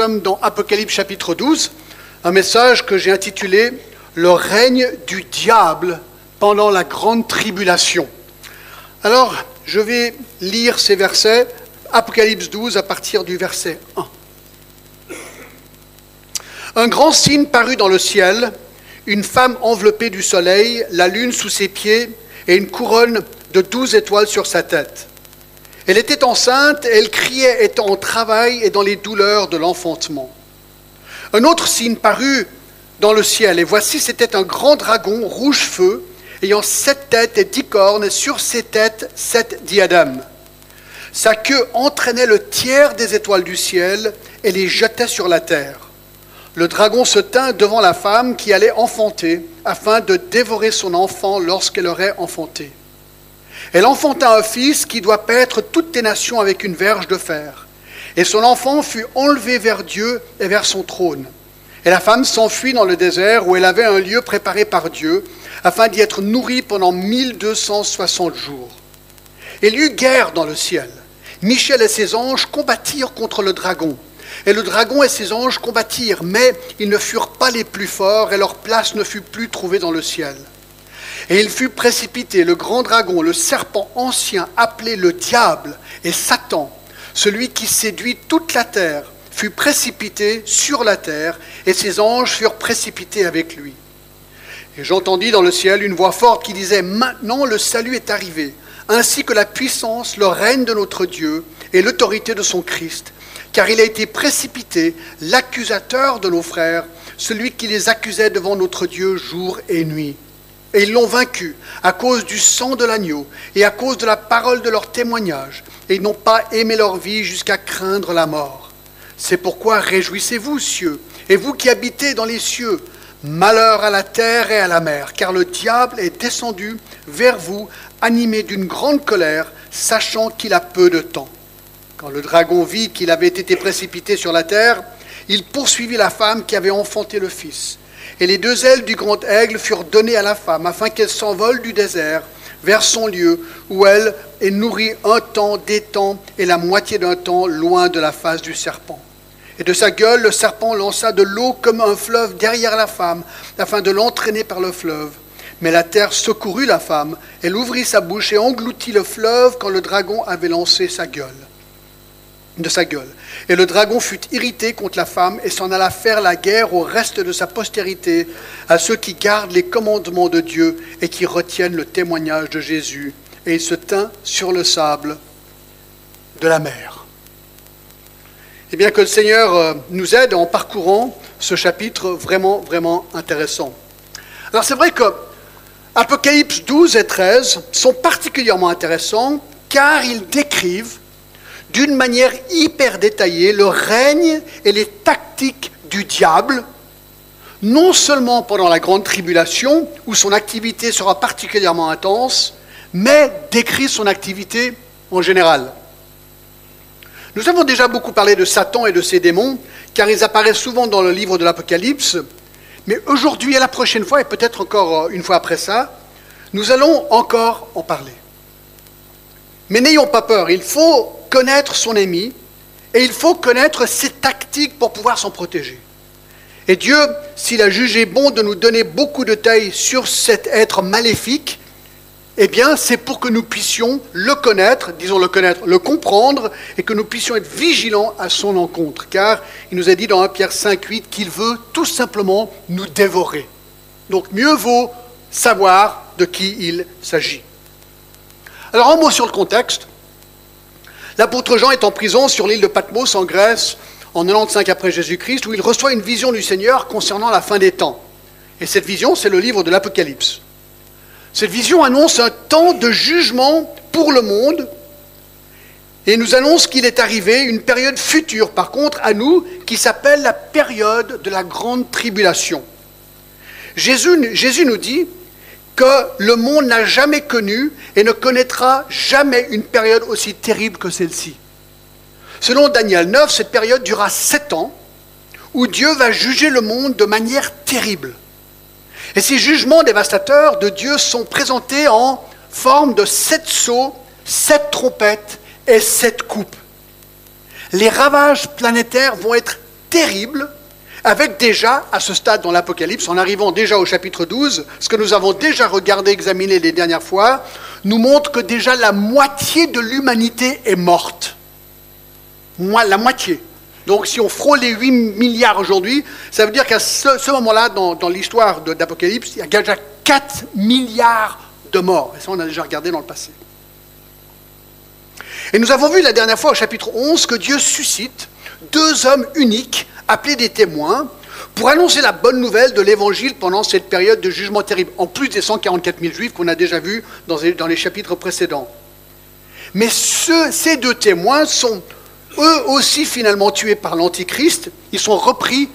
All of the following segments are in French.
sommes dans Apocalypse chapitre 12, un message que j'ai intitulé Le règne du diable pendant la grande tribulation. Alors, je vais lire ces versets, Apocalypse 12 à partir du verset 1. Un grand signe parut dans le ciel, une femme enveloppée du soleil, la lune sous ses pieds et une couronne de douze étoiles sur sa tête. Elle était enceinte elle criait étant en travail et dans les douleurs de l'enfantement. Un autre signe parut dans le ciel, et voici c'était un grand dragon rouge feu, ayant sept têtes et dix cornes, et sur ses têtes sept diadèmes. Sa queue entraînait le tiers des étoiles du ciel et les jetait sur la terre. Le dragon se tint devant la femme qui allait enfanter, afin de dévorer son enfant lorsqu'elle aurait enfanté. Elle enfanta un fils qui doit paître toutes tes nations avec une verge de fer. Et son enfant fut enlevé vers Dieu et vers son trône. Et la femme s'enfuit dans le désert où elle avait un lieu préparé par Dieu, afin d'y être nourrie pendant 1260 jours. Il y eut guerre dans le ciel. Michel et ses anges combattirent contre le dragon. Et le dragon et ses anges combattirent, mais ils ne furent pas les plus forts, et leur place ne fut plus trouvée dans le ciel. Et il fut précipité, le grand dragon, le serpent ancien, appelé le diable et Satan, celui qui séduit toute la terre, fut précipité sur la terre, et ses anges furent précipités avec lui. Et j'entendis dans le ciel une voix forte qui disait, Maintenant le salut est arrivé, ainsi que la puissance, le règne de notre Dieu et l'autorité de son Christ, car il a été précipité, l'accusateur de nos frères, celui qui les accusait devant notre Dieu jour et nuit. Et ils l'ont vaincu à cause du sang de l'agneau et à cause de la parole de leur témoignage. Et ils n'ont pas aimé leur vie jusqu'à craindre la mort. C'est pourquoi réjouissez-vous, cieux, et vous qui habitez dans les cieux. Malheur à la terre et à la mer, car le diable est descendu vers vous, animé d'une grande colère, sachant qu'il a peu de temps. Quand le dragon vit qu'il avait été précipité sur la terre, il poursuivit la femme qui avait enfanté le fils. Et les deux ailes du grand aigle furent données à la femme, afin qu'elle s'envole du désert vers son lieu, où elle est nourrie un temps, des temps et la moitié d'un temps loin de la face du serpent. Et de sa gueule, le serpent lança de l'eau comme un fleuve derrière la femme, afin de l'entraîner par le fleuve. Mais la terre secourut la femme, elle ouvrit sa bouche et engloutit le fleuve quand le dragon avait lancé sa gueule de sa gueule. Et le dragon fut irrité contre la femme et s'en alla faire la guerre au reste de sa postérité, à ceux qui gardent les commandements de Dieu et qui retiennent le témoignage de Jésus. Et il se tint sur le sable de la mer. Eh bien, que le Seigneur euh, nous aide en parcourant ce chapitre vraiment, vraiment intéressant. Alors, c'est vrai que Apocalypse 12 et 13 sont particulièrement intéressants car ils décrivent d'une manière hyper détaillée le règne et les tactiques du diable, non seulement pendant la grande tribulation, où son activité sera particulièrement intense, mais décrit son activité en général. Nous avons déjà beaucoup parlé de Satan et de ses démons, car ils apparaissent souvent dans le livre de l'Apocalypse, mais aujourd'hui et la prochaine fois, et peut-être encore une fois après ça, nous allons encore en parler. Mais n'ayons pas peur, il faut connaître son ennemi et il faut connaître ses tactiques pour pouvoir s'en protéger. Et Dieu, s'il a jugé bon de nous donner beaucoup de taille sur cet être maléfique, eh bien, c'est pour que nous puissions le connaître, disons le connaître, le comprendre, et que nous puissions être vigilants à son encontre. Car il nous a dit dans 1 Pierre 5, 8 qu'il veut tout simplement nous dévorer. Donc, mieux vaut savoir de qui il s'agit. Alors, un mot sur le contexte. L'apôtre Jean est en prison sur l'île de Patmos en Grèce en 95 après Jésus-Christ où il reçoit une vision du Seigneur concernant la fin des temps. Et cette vision, c'est le livre de l'Apocalypse. Cette vision annonce un temps de jugement pour le monde et nous annonce qu'il est arrivé une période future, par contre, à nous, qui s'appelle la période de la grande tribulation. Jésus, Jésus nous dit, que le monde n'a jamais connu et ne connaîtra jamais une période aussi terrible que celle-ci. Selon Daniel 9, cette période durera sept ans où Dieu va juger le monde de manière terrible. Et ces jugements dévastateurs de Dieu sont présentés en forme de sept sceaux, sept trompettes et sept coupes. Les ravages planétaires vont être terrible, avec déjà, à ce stade dans l'Apocalypse, en arrivant déjà au chapitre 12, ce que nous avons déjà regardé, examiné les dernières fois, nous montre que déjà la moitié de l'humanité est morte. La moitié. Donc si on frôle les 8 milliards aujourd'hui, ça veut dire qu'à ce, moment-là, dans, dans l'histoire d'Apocalypse, il y a déjà 4 milliards de morts. Et ça, on a déjà regardé dans le passé. Et nous avons vu la dernière fois au chapitre 11 que Dieu suscite deux hommes uniques, appelés des témoins, pour annoncer la bonne nouvelle de l'évangile pendant cette période de jugement terrible, en plus des 144 000 juifs qu'on a déjà vus dans les, chapitres précédents. Mais ces deux témoins sont eux aussi finalement tués par l'Antichrist, ils sont repris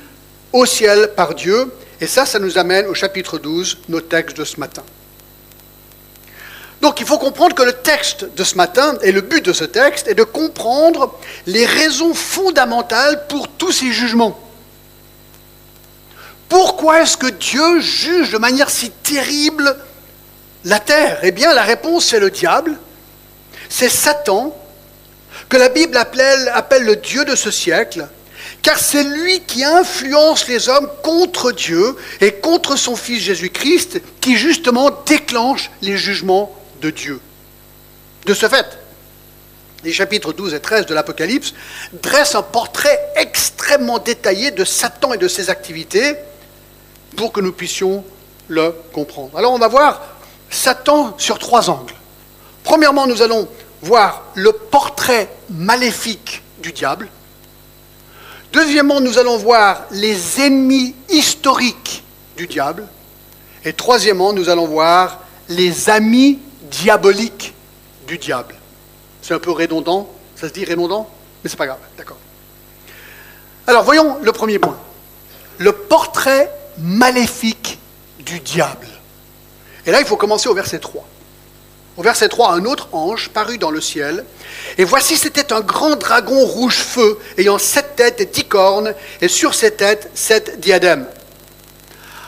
au ciel par Dieu, et ça, ça nous amène au chapitre 12, nos textes de ce matin. Donc il faut comprendre que le texte de ce matin, et le but de ce texte, est de comprendre les raisons fondamentales pour tous ces jugements. Pourquoi est-ce que Dieu juge de manière si terrible la terre? Eh bien, la réponse, c'est le diable, c'est Satan, que la Bible appelle, le Dieu de ce siècle, car c'est lui qui influence les hommes contre Dieu et contre son Fils Jésus-Christ, qui justement déclenche les jugements de Dieu. De ce fait, les chapitres 12 et 13 de l'Apocalypse dressent un portrait extrêmement détaillé de Satan et de ses activités pour que nous puissions le comprendre. Alors on va voir Satan sur trois angles. Premièrement, nous allons voir le portrait maléfique du diable. Deuxièmement, nous allons voir les ennemis historiques du diable. Et troisièmement, nous allons voir les amis diabolique du diable. C'est un peu redondant, ça se dit redondant, mais c'est pas grave, d'accord. Alors voyons le premier point. Le portrait maléfique du diable. Et là, il faut commencer au verset 3. Au verset 3, un autre ange parut dans le ciel, et voici c'était un grand dragon rouge feu, ayant sept têtes et dix cornes, et sur ses têtes sept diadèmes.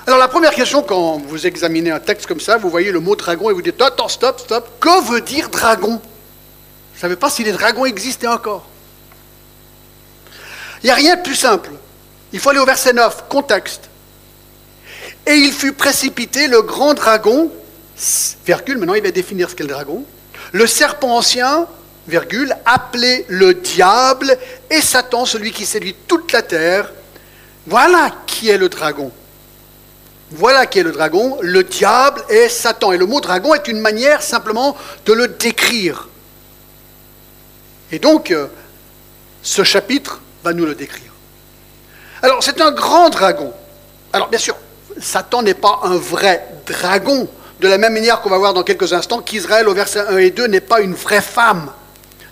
Alors la première question, quand vous examinez un texte comme ça, vous voyez le mot dragon et vous dites, attends, stop, stop, que veut dire dragon? Je ne savais pas si les dragons existaient encore. Il n'y a rien de plus simple. Il faut aller au verset 9, contexte. Et il fut précipité le grand dragon, virgule, maintenant il va définir ce qu'est le dragon, le serpent ancien, virgule, appelé le diable, et Satan, celui qui séduit toute la terre. Voilà qui est le dragon. Voilà qui est le dragon. Le diable est Satan. Et le mot dragon est une manière simplement de le décrire. Et donc, euh, ce chapitre va nous le décrire. Alors, c'est un grand dragon. Alors, bien sûr, Satan n'est pas un vrai dragon. De la même manière qu'on va voir dans quelques instants qu'Israël, au verset 1 et 2, n'est pas une vraie femme.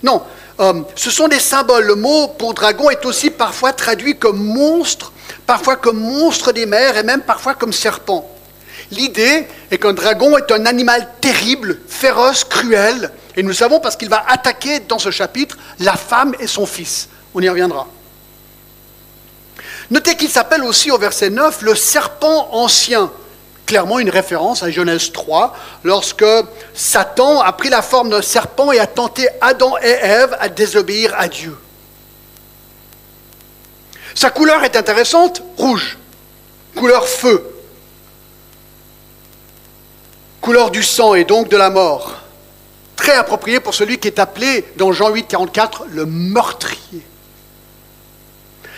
Non, euh, ce sont des symboles. Le mot pour dragon est aussi parfois traduit comme monstre parfois comme monstre des mers et même parfois comme serpent. L'idée est qu'un dragon est un animal terrible, féroce, cruel, et nous savons parce qu'il va attaquer dans ce chapitre la femme et son fils. On y reviendra. Notez qu'il s'appelle aussi au verset 9 le serpent ancien, clairement une référence à Genèse 3, lorsque Satan a pris la forme d'un serpent et a tenté Adam et Ève à désobéir à Dieu. Sa couleur est intéressante, rouge, couleur feu, couleur du sang et donc de la mort. Très approprié pour celui qui est appelé dans Jean 8, 44 le meurtrier.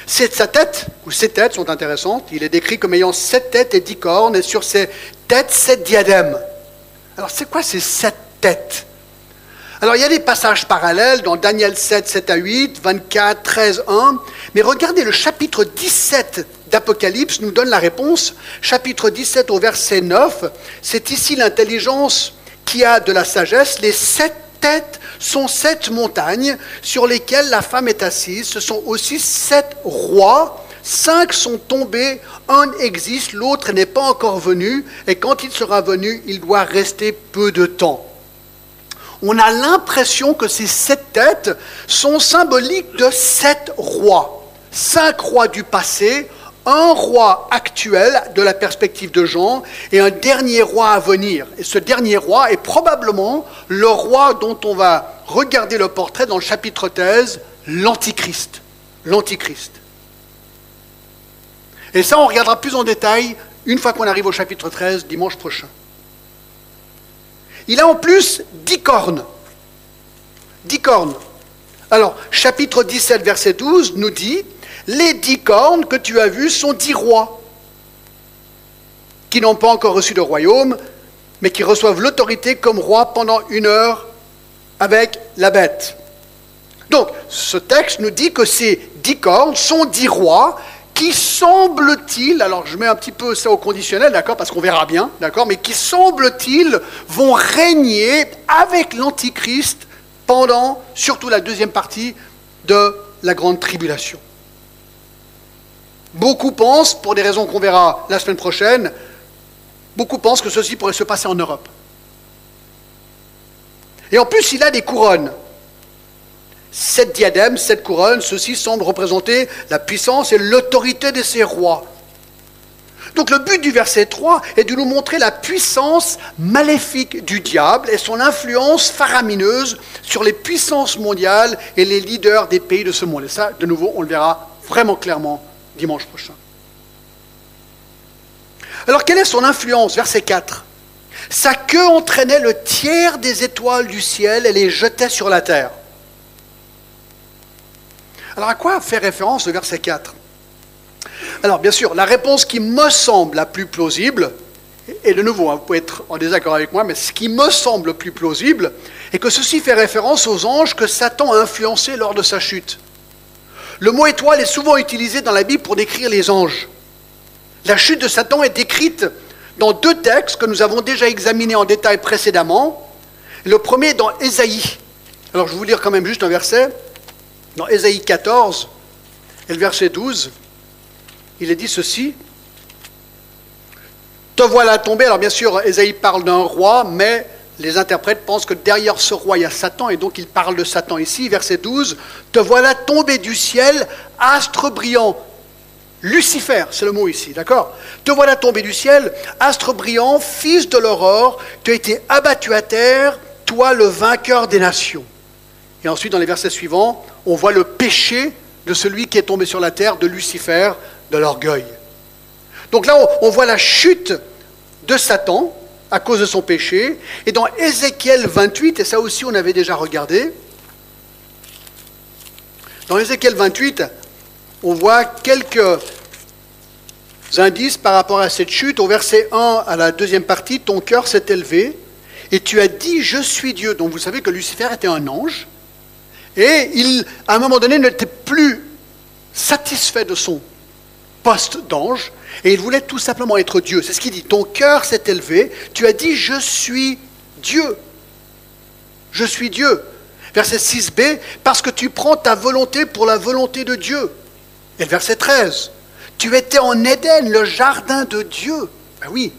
Sa tête, ou ses têtes sont intéressantes. Il est décrit comme ayant sept têtes et dix cornes, et sur ses têtes, sept diadèmes. Alors, c'est quoi ces sept têtes? Alors il y a des passages parallèles dans Daniel 7, 7 à 8, 24, 13, 1, mais regardez le chapitre 17 d'Apocalypse nous donne la réponse. Chapitre 17 au verset 9, c'est ici l'intelligence qui a de la sagesse. Les sept têtes sont sept montagnes sur lesquelles la femme est assise. Ce sont aussi sept rois. Cinq sont tombés, un existe, l'autre n'est pas encore venu, et quand il sera venu, il doit rester peu de temps on a l'impression que ces sept têtes sont symboliques de sept rois. Cinq rois du passé, un roi actuel de la perspective de Jean et un dernier roi à venir. Et ce dernier roi est probablement le roi dont on va regarder le portrait dans le chapitre 13, l'Antichrist. L'Antichrist. Et ça, on regardera plus en détail une fois qu'on arrive au chapitre 13, dimanche prochain. Il a en plus dix cornes. Dix cornes. Alors, chapitre 17, verset 12 nous dit, les dix cornes que tu as vues sont dix rois qui n'ont pas encore reçu de royaume, mais qui reçoivent l'autorité comme roi pendant une heure avec la bête. Donc, ce texte nous dit que ces dix cornes sont dix rois qui semble-t-il, alors je mets un petit peu ça au conditionnel, d'accord, parce qu'on verra bien, d'accord, mais qui semble-t-il vont régner avec l'Antichrist pendant surtout la deuxième partie de la grande tribulation. Beaucoup pensent, pour des raisons qu'on verra la semaine prochaine, beaucoup pensent que ceci pourrait se passer en Europe. Et en plus, il a des couronnes. Sept diadèmes, sept couronnes, ceci semble représenter la puissance et l'autorité de ces rois. Donc le but du verset 3 est de nous montrer la puissance maléfique du diable et son influence faramineuse sur les puissances mondiales et les leaders des pays de ce monde. Et ça, de nouveau, on le verra vraiment clairement dimanche prochain. Alors quelle est son influence? Verset 4. Sa queue entraînait le tiers des étoiles du ciel et les jetait sur la terre. Alors à quoi fait référence le verset 4 Alors bien sûr, la réponse qui me semble la plus plausible, et de nouveau, hein, vous pouvez être en désaccord avec moi, mais ce qui me semble plus plausible est que ceci fait référence aux anges que Satan a influencés lors de sa chute. Le mot étoile est souvent utilisé dans la Bible pour décrire les anges. La chute de Satan est décrite dans deux textes que nous avons déjà examinés en détail précédemment. Le premier est dans Ésaïe. Alors je vais vous lire quand même juste un verset. Dans Ésaïe 14 et le verset 12, il est dit ceci. Te voilà tombé. Alors bien sûr, Ésaïe parle d'un roi, mais les interprètes pensent que derrière ce roi, il y a Satan, et donc il parle de Satan ici. Verset 12. Te voilà tombé du ciel, astre brillant, Lucifer, c'est le mot ici, d'accord Te voilà tombé du ciel, astre brillant, fils de l'aurore, tu as été abattu à terre, toi le vainqueur des nations. Et ensuite, dans les versets suivants, on voit le péché de celui qui est tombé sur la terre, de Lucifer, de l'orgueil. Donc là, on voit la chute de Satan à cause de son péché. Et dans Ézéchiel 28, et ça aussi on avait déjà regardé, dans Ézéchiel 28, on voit quelques indices par rapport à cette chute. Au verset 1, à la deuxième partie, ton cœur s'est élevé et tu as dit, je suis Dieu. Donc vous savez que Lucifer était un ange et il, à un moment donné, n'était plus satisfait de son d'ange et il voulait tout simplement être Dieu. C'est ce qu'il dit. Ton cœur s'est élevé, tu as dit, je suis Dieu. Je suis Dieu. Verset 6b, parce que tu prends ta volonté pour la volonté de Dieu. Et le verset 13, tu étais en Éden, le jardin de Dieu. Ben oui,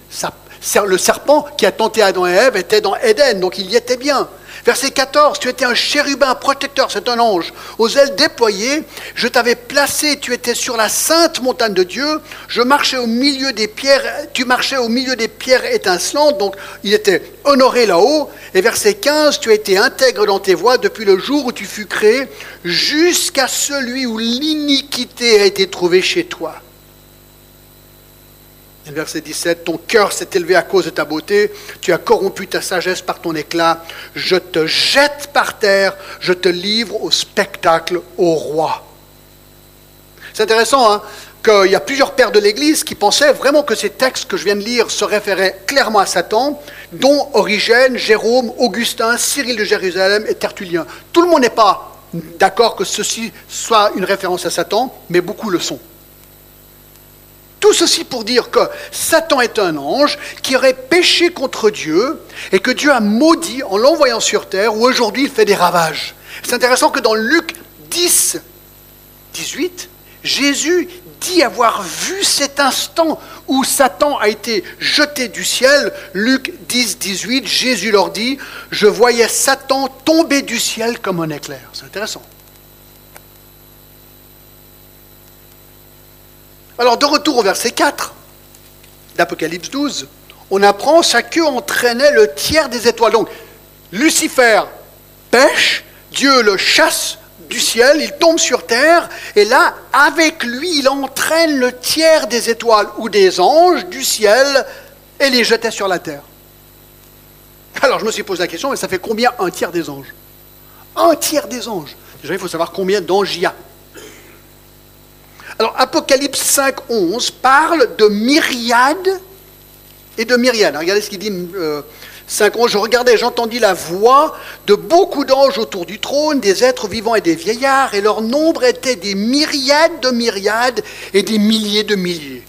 le serpent qui a tenté Adam et Ève était dans Éden, donc il y était bien. Verset 14, tu étais un chérubin protecteur, c'est un ange, aux ailes déployées, je t'avais placé, tu étais sur la sainte montagne de Dieu, je marchais au milieu des pierres, tu marchais au milieu des pierres étincelantes, donc il était honoré là-haut. Et verset 15, tu as été intègre dans tes voies depuis le jour où tu fus créé, jusqu'à celui où l'iniquité a été trouvée chez toi. Verset 17, ton cœur s'est élevé à cause de ta beauté, tu as corrompu ta sagesse par ton éclat, je te jette par terre, je te livre au spectacle au roi. C'est intéressant hein, qu'il y a plusieurs pères de l'Église qui pensaient vraiment que ces textes que je viens de lire se référaient clairement à Satan, dont Origène, Jérôme, Augustin, Cyril de Jérusalem et Tertullien. Tout le monde n'est pas d'accord que ceci soit une référence à Satan, mais beaucoup le sont. Tout ceci pour dire que Satan est un ange qui aurait péché contre Dieu et que Dieu a maudit en l'envoyant sur terre où aujourd'hui il fait des ravages. C'est intéressant que dans Luc 10, 18, Jésus dit avoir vu cet instant où Satan a été jeté du ciel. Luc 10, 18, Jésus leur dit, je voyais Satan tomber du ciel comme un éclair. C'est intéressant. Alors, de retour au verset 4 d'Apocalypse 12, on apprend sa queue entraînait le tiers des étoiles. Donc, Lucifer pêche, Dieu le chasse du ciel, il tombe sur terre, et là, avec lui, il entraîne le tiers des étoiles ou des anges du ciel et les jetait sur la terre. Alors je me suis posé la question, mais ça fait combien un tiers des anges? Un tiers des anges. Déjà, il faut savoir combien d'anges il y a. Alors Apocalypse 5, 11 parle de myriades et de myriades. regardez ce qu'il dit. Euh, 5 11, je regardais, j'entendis la voix de beaucoup d'anges autour du trône, des êtres vivants et des vieillards, et leur nombre était des myriades de myriades et des milliers de milliers.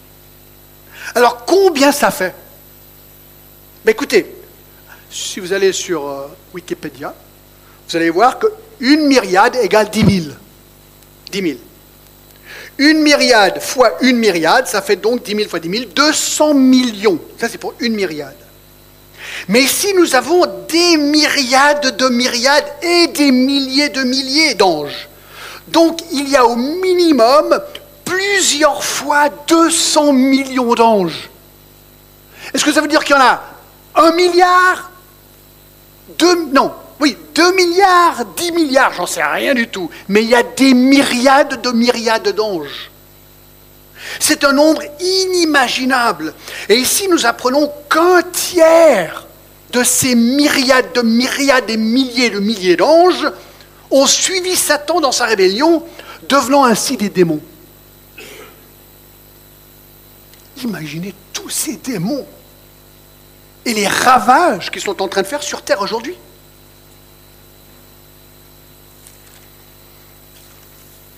Alors combien ça fait? Écoutez, si vous allez sur euh, Wikipédia, vous allez voir qu'une myriade égale 10 000. 10 000. Une myriade fois une myriade, ça fait donc 10 000 fois 10 000, 200 millions. Ça, c'est pour une myriade. Mais ici, nous avons des myriades de myriades et des milliers de milliers d'anges. Donc, il y a au minimum plusieurs fois 200 millions d'anges. Est-ce que ça veut dire qu'il y en a un milliard? Deux, Non, oui, 2 milliards, 10 milliards, j'en sais rien du tout. Mais il y a des myriades de myriades d'anges. C'est un nombre inimaginable. Et ici, nous apprenons qu'un tiers de ces myriades de myriades et milliers de milliers d'anges ont suivi Satan dans sa rébellion, devenant ainsi des démons. Imaginez tous ces démons et les ravages qu'ils sont en train de faire sur Terre aujourd'hui.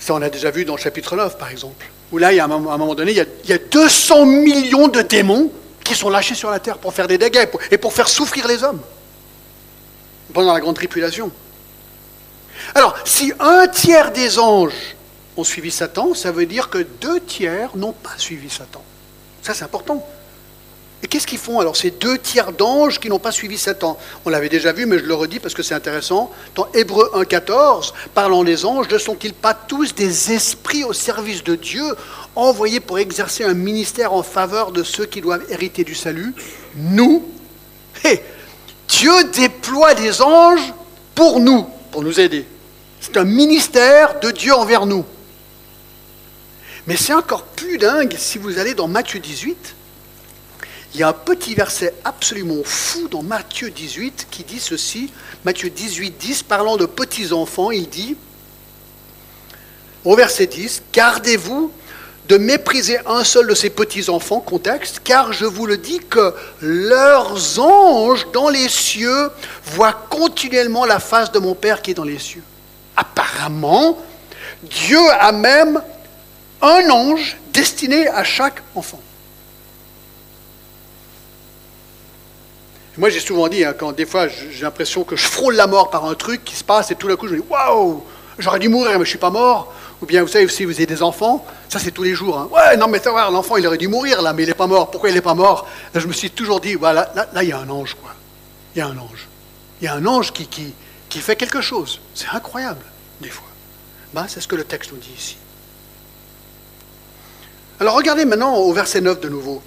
Ça, on a déjà vu dans le chapitre 9, par exemple, où là, a un, moment donné, il y, a, il y a 200 millions de démons qui sont lâchés sur la terre pour faire des dégâts et pour faire souffrir les hommes pendant la grande tribulation. Alors, si un tiers des anges ont suivi Satan, ça veut dire que deux tiers n'ont pas suivi Satan. Ça, c'est important. Et qu'est-ce qu'ils font alors ces deux tiers d'anges qui n'ont pas suivi Satan On l'avait déjà vu, mais je le redis parce que c'est intéressant. Dans Hébreu 1.14, parlant des anges, ne sont-ils pas tous des esprits au service de Dieu, envoyés pour exercer un ministère en faveur de ceux qui doivent hériter du salut? Nous Dieu déploie des anges pour nous, pour nous aider. C'est un ministère de Dieu envers nous. Mais c'est encore plus dingue si vous allez dans Matthieu 18 il y a un petit verset absolument fou dans Matthieu 18 qui dit ceci. Matthieu 18, 10, parlant de petits enfants, il dit, au verset 10, Gardez-vous de mépriser un seul de ces petits enfants, contexte, car je vous le dis que leurs anges dans les cieux voient continuellement la face de mon Père qui est dans les cieux. Apparemment, Dieu a même un ange destiné à chaque enfant. Moi, j'ai souvent dit, hein, quand des fois j'ai l'impression que je frôle la mort par un truc qui se passe, et tout d'un coup je me dis Waouh, j'aurais dû mourir, mais je ne suis pas mort. Ou bien, vous savez, si vous avez des enfants, ça c'est tous les jours. Hein. Ouais, non, mais voir, l'enfant il aurait dû mourir là, mais il n'est pas mort. Pourquoi il n'est pas mort? Là, Je me suis toujours dit Voilà, là, il y a un ange, quoi. Il y a un ange. Il y a un ange qui, qui, qui fait quelque chose. C'est incroyable, des fois. Ben, c'est ce que le texte nous dit ici. Alors regardez maintenant au verset 9 de nouveau.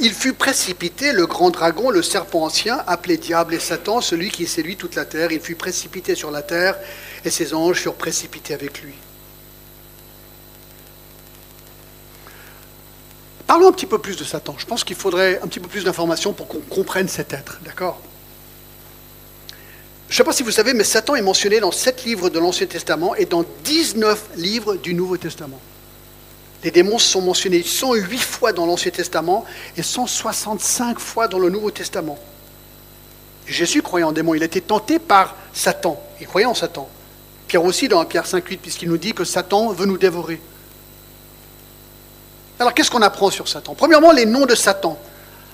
Il fut précipité, le grand dragon, le serpent ancien, appelé diable et Satan, celui qui séduit toute la terre. Il fut précipité sur la terre et ses anges furent précipités avec lui. Parlons un petit peu plus de Satan. Je pense qu'il faudrait un petit peu plus d'informations pour qu'on comprenne cet être, d'accord? Je ne sais pas si vous savez, mais Satan est mentionné dans sept livres de l'Ancien Testament et dans 19 livres du Nouveau Testament. Les démons sont mentionnés 108 fois dans l'Ancien Testament et 165 fois dans le Nouveau Testament. Jésus croyait en démons, il a été tenté par Satan, il croyait en Satan. Pierre aussi dans Pierre 5.8, puisqu'il nous dit que Satan veut nous dévorer. Alors qu'est-ce qu'on apprend sur Satan? Premièrement, les noms de Satan.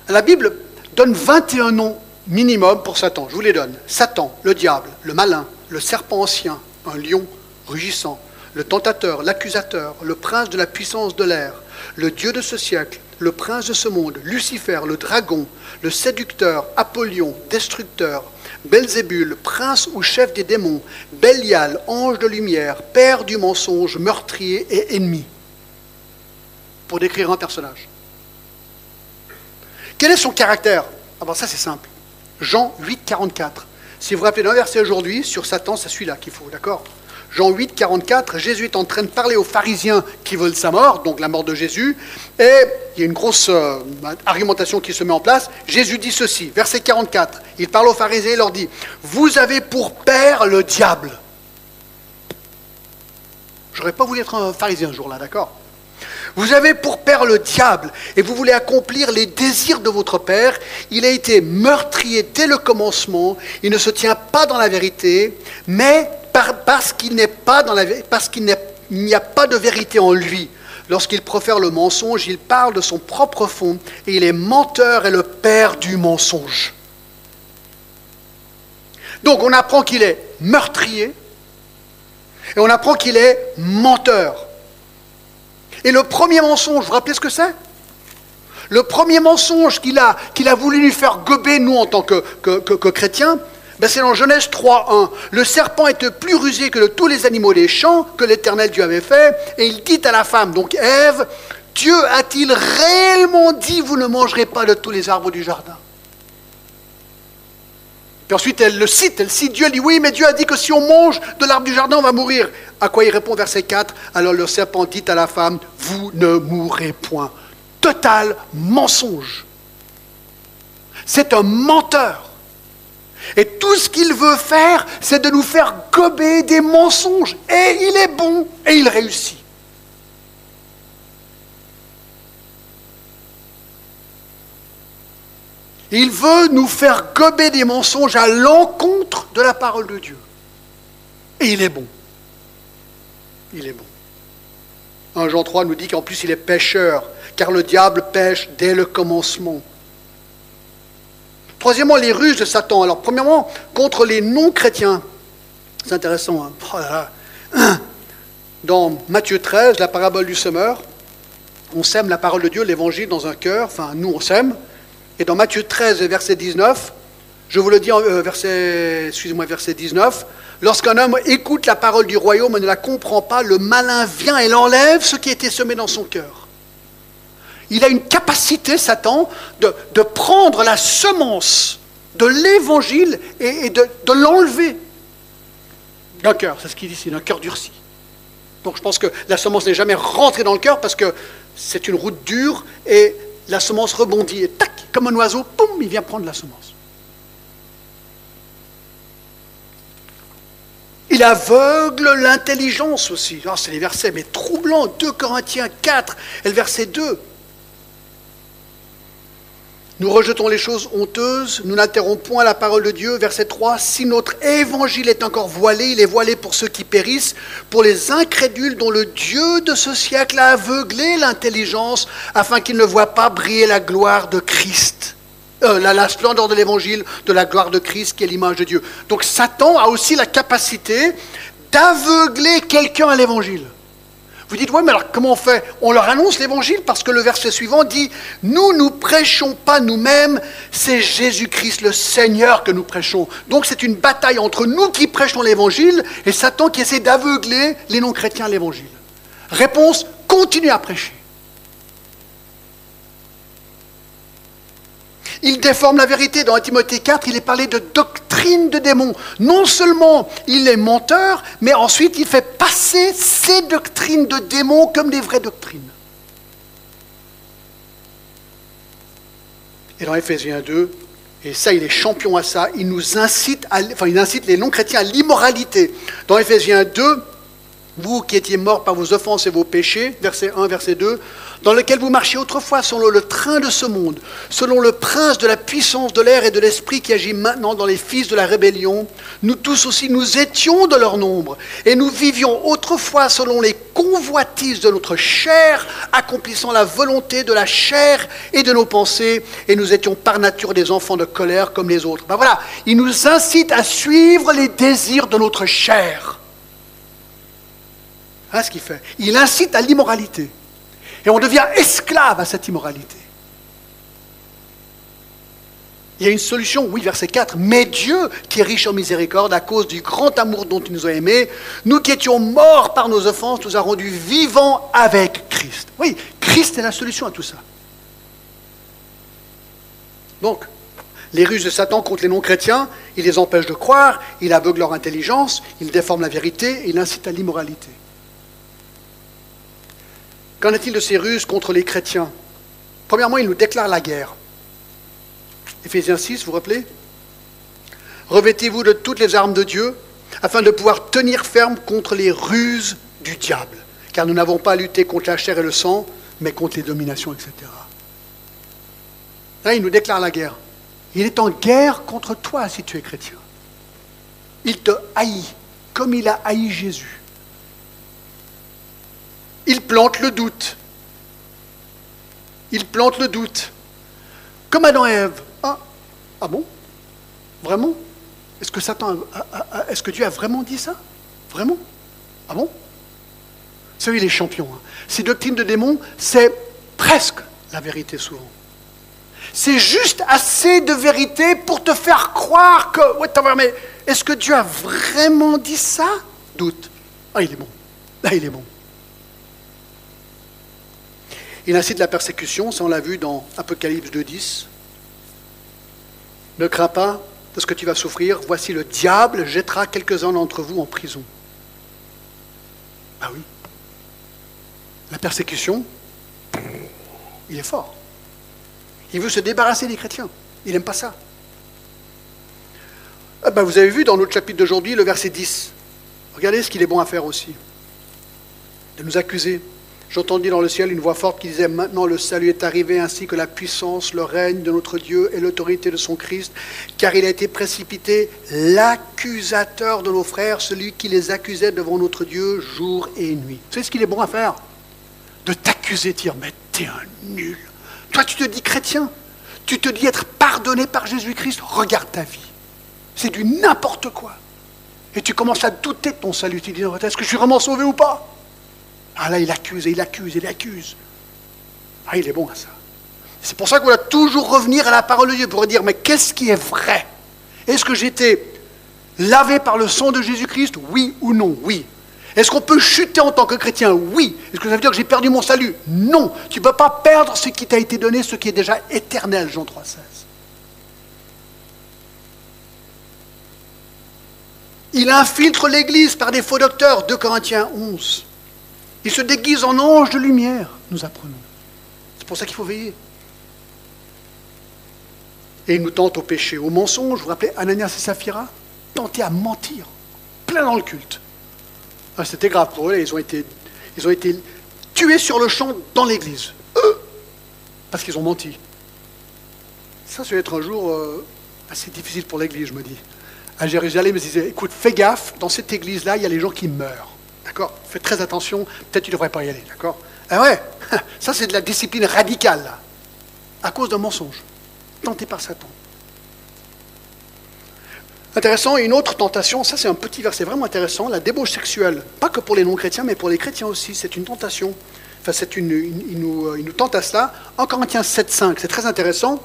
La Bible donne 21 noms minimum pour Satan, je vous les donne. Satan, le diable, le malin, le serpent ancien, un lion rugissant, le tentateur, l'accusateur, le prince de la puissance de l'air, le Dieu de ce siècle, le prince de ce monde, Lucifer, le dragon, le séducteur, Apollyon, destructeur, Belzébul, prince ou chef des démons, Bélial, ange de lumière, père du mensonge, meurtrier et ennemi. Pour décrire un personnage. Quel est son caractère? Ah bon, ça c'est simple. Jean 8, 44. Si vous vous rappelez d'un verset aujourd'hui, sur Satan, c'est celui-là qu'il faut, d'accord? Jean 8, 44, Jésus est en train de parler aux pharisiens qui veulent sa mort, donc la mort de Jésus, et il y a une grosse euh, argumentation qui se met en place. Jésus dit ceci, verset 44, il parle aux pharisiens et leur dit, Vous avez pour père le diable. J'aurais pas voulu être un pharisien un jour-là, d'accord? Vous avez pour père le diable et vous voulez accomplir les désirs de votre père. Il a été meurtrier dès le commencement. Il ne se tient pas dans la vérité, mais parce qu'il n'est pas dans la parce qu'il n'y a pas de vérité en lui. Lorsqu'il profère le mensonge, il parle de son propre fond et il est menteur et le père du mensonge. Donc on apprend qu'il est meurtrier et on apprend qu'il est menteur. Et le premier mensonge, vous vous rappelez ce que c'est? Le premier mensonge qu'il a, qu'il a voulu lui faire gober, nous, en tant que, que, chrétiens, ben c'est dans Genèse 3.1. Le serpent était plus rusé que de tous les animaux des champs que l'Éternel Dieu avait fait, et il dit à la femme, donc Ève, Dieu a-t-il réellement dit, vous ne mangerez pas de tous les arbres du jardin? Puis ensuite, elle le cite, elle cite Dieu, elle dit oui, mais Dieu a dit que si on mange de l'arbre du jardin, on va mourir. À quoi il répond, verset 4 Alors le serpent dit à la femme Vous ne mourrez point. Total mensonge. C'est un menteur. Et tout ce qu'il veut faire, c'est de nous faire gober des mensonges. Et il est bon et il réussit. Il veut nous faire gober des mensonges à l'encontre de la parole de Dieu. Et il est bon. Il est bon. 1 Jean 3 nous dit qu'en plus il est pécheur, car le diable pêche dès le commencement. Troisièmement, les ruses de Satan. Alors, premièrement, contre les non-chrétiens. C'est intéressant. Hein. Oh dans Matthieu 13, la parabole du semeur, on sème la parole de Dieu, l'évangile dans un cœur. Enfin, nous, on sème. Et dans Matthieu 13, verset 19, je vous le dis euh, verset, excusez-moi, verset 19, lorsqu'un homme écoute la parole du royaume et ne la comprend pas, le malin vient et l'enlève ce qui été semé dans son cœur. Il a une capacité, Satan, de, prendre la semence de l'évangile et, de, l'enlever d'un cœur. C'est ce qu'il dit ici, d'un cœur durci. Donc je pense que la semence n'est jamais rentrée dans le cœur parce que c'est une route dure et la semence rebondit et tac, comme un oiseau, poum, il vient prendre la semence. Il aveugle l'intelligence aussi. Ah, c'est les versets, mais troublants. 2 Corinthiens 4 et le verset 2. Nous rejetons les choses honteuses, nous n'interrompons point la parole de Dieu. Verset 3, si notre évangile est encore voilé, il est voilé pour ceux qui périssent, pour les incrédules dont le Dieu de ce siècle a aveuglé l'intelligence, afin qu'ils ne voient pas briller la gloire de Christ. Euh, la, la splendeur de l'évangile, de la gloire de Christ qui est l'image de Dieu. Donc Satan a aussi la capacité d'aveugler quelqu'un à l'évangile. Vous dites, ouais, mais alors comment on fait? On leur annonce l'évangile parce que le verset suivant dit, nous, nous prêchons pas nous-mêmes, c'est Jésus-Christ le Seigneur que nous prêchons. Donc c'est une bataille entre nous qui prêchons l'évangile et Satan qui essaie d'aveugler les non-chrétiens à l'évangile. Réponse, continue à prêcher. Il déforme la vérité. Dans Timothée 4, il est parlé de doctrine de démons. Non seulement il est menteur, mais ensuite il fait passer ces doctrines de démons comme des vraies doctrines. Et dans Ephésiens 2, et ça, il est champion à ça, il nous incite, enfin, il incite les non-chrétiens à l'immoralité. Dans Ephésiens 2, vous qui étiez morts par vos offenses et vos péchés, verset 1, verset 2, dans lequel vous marchiez autrefois selon le train de ce monde, selon le prince de la puissance de l'air et de l'esprit qui agit maintenant dans les fils de la rébellion, nous tous aussi, nous étions de leur nombre, et nous vivions autrefois selon les convoitises de notre chair, accomplissant la volonté de la chair et de nos pensées, et nous étions par nature des enfants de colère comme les autres. Ben voilà, il nous incite à suivre les désirs de notre chair. Hein, ce qu'il fait. Il incite à l'immoralité. Et on devient esclave à cette immoralité. Il y a une solution, oui, verset 4. Mais Dieu, qui est riche en miséricorde, à cause du grand amour dont il nous a aimés, nous qui étions morts par nos offenses, nous a rendus vivants avec Christ. Oui, Christ est la solution à tout ça. Donc, Les ruses de Satan contre les non-chrétiens, il les empêche de croire, il aveugle leur intelligence, il déforme la vérité il incite à l'immoralité. Qu'en est-il de ces ruses contre les chrétiens? Premièrement, il nous déclare la guerre. Éphésiens 6, vous vous rappelez? Revêtez-vous de toutes les armes de Dieu afin de pouvoir tenir ferme contre les ruses du diable. Car nous n'avons pas à lutter contre la chair et le sang, mais contre les dominations, etc. Là, il nous déclare la guerre. Il est en guerre contre toi si tu es chrétien. Il te haït comme il a haï Jésus. Il plante le doute. Il plante le doute. Comme Adam et Ève. Ah, ah bon? Vraiment? Est-ce que Satan est-ce que Dieu a vraiment dit ça? Vraiment? Ah bon? Vous savez, les champions. Hein. Ces doctrines de démons, c'est presque la vérité souvent. C'est juste assez de vérité pour te faire croire que. Est-ce que Dieu a vraiment dit ça? Doute. Ah, il est bon. Ah, il est bon. Il incite la persécution, ça on l'a vu dans Apocalypse 2.10. Ne crains pas de ce que tu vas souffrir. Voici le diable jettera quelques-uns d'entre vous en prison. Ah oui. La persécution, il est fort. Il veut se débarrasser des chrétiens. Il n'aime pas ça. Ah ben, vous avez vu dans notre chapitre d'aujourd'hui le verset 10. Regardez ce qu'il est bon à faire aussi. De nous accuser. J'entendis dans le ciel une voix forte qui disait Maintenant le salut est arrivé, ainsi que la puissance, le règne de notre Dieu et l'autorité de son Christ, car il a été précipité l'accusateur de nos frères, celui qui les accusait devant notre Dieu jour et nuit. Savez ce qu'il est bon à faire? De t'accuser, dire Mais t'es un nul, toi, tu te dis chrétien. Tu te dis être pardonné par Jésus-Christ. Regarde ta vie. C'est du n'importe quoi. Et tu commences à douter de ton salut. Tu dis, est-ce que je suis vraiment sauvé ou pas? Ah là, il accuse et il accuse et il accuse. Ah, il est bon à ça. C'est pour ça qu'on doit toujours revenir à la parole de Dieu pour dire, mais qu'est-ce qui est vrai? Est-ce que été lavé par le sang de Jésus-Christ? Oui ou non? Oui. Est-ce qu'on peut chuter en tant que chrétien? Oui. Est-ce que ça veut dire que j'ai perdu mon salut? Non. Tu ne peux pas perdre ce qui t'a été donné, ce qui est déjà éternel, Jean 3,16. Il infiltre l'Église par des faux docteurs, 2 Corinthiens 11. Il se déguise en ange de lumière, nous apprenons. C'est pour ça qu'il faut veiller. Et il nous tente au péché, au mensonge. Vous vous rappelez Ananias et Saphira Tenter à mentir, plein dans le culte. Ah, c'était grave pour eux, ils ont, été, ils ont été tués sur le champ dans l'église. Eux Parce qu'ils ont menti. Ça, ça va être un jour euh, assez difficile pour l'église, je me dis. À Jérusalem, ils disaient écoute, fais gaffe, dans cette église-là, il y a les gens qui meurent. D'accord Fais très attention, peut-être tu ne devrais pas y aller. D'accord Ah ouais Ça, c'est de la discipline radicale. À cause d'un mensonge, tenté par Satan. Intéressant, une autre tentation, ça c'est un petit verset vraiment intéressant, la débauche sexuelle. Pas que pour les non-chrétiens, mais pour les chrétiens aussi, c'est une tentation. Enfin, c'est une, il, nous, il, nous, tente à cela. En Corinthiens 7.5, c'est très intéressant.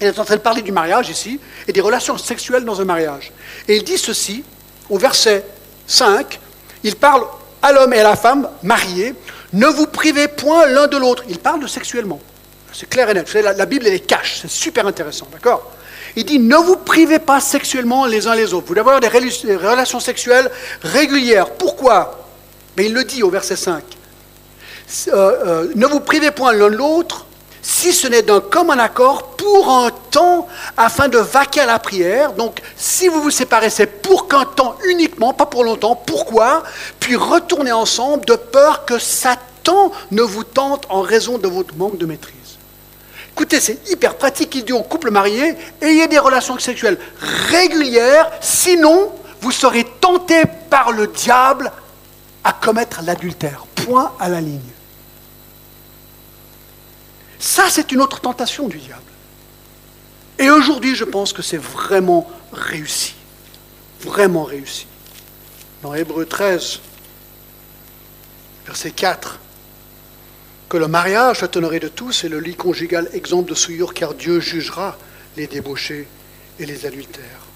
Il est en train de parler du mariage ici, et des relations sexuelles dans un mariage. Et il dit ceci, au verset 5, il parle à l'homme et à la femme mariés, ne vous privez point l'un de l'autre. Il parle de sexuellement. C'est clair et net. La, Bible, elle est cache, c'est super intéressant, d'accord? Il dit ne vous privez pas sexuellement les uns les autres. Vous devez avoir des relations sexuelles régulières. Pourquoi? Mais il le dit au verset 5. Euh, euh, ne vous privez point l'un de l'autre, si ce n'est d'un commun accord pour un temps afin de vaquer à la prière. Donc, si vous vous séparez, pour qu'un temps uniquement, pas pour longtemps. Pourquoi? Puis retournez ensemble de peur que Satan ne vous tente en raison de votre manque de maîtrise. Écoutez, c'est hyper pratique. Il dit au couple marié, ayez des relations sexuelles régulières, sinon vous serez tenté par le diable à commettre l'adultère. Point à la ligne. Ça, c'est une autre tentation du diable. Et aujourd'hui, je pense que c'est vraiment réussi. Vraiment réussi. Dans Hébreu 13, verset 4, que le mariage soit honoré de tous et le lit conjugal exemple de souillure, car Dieu jugera les débauchés et les adultères.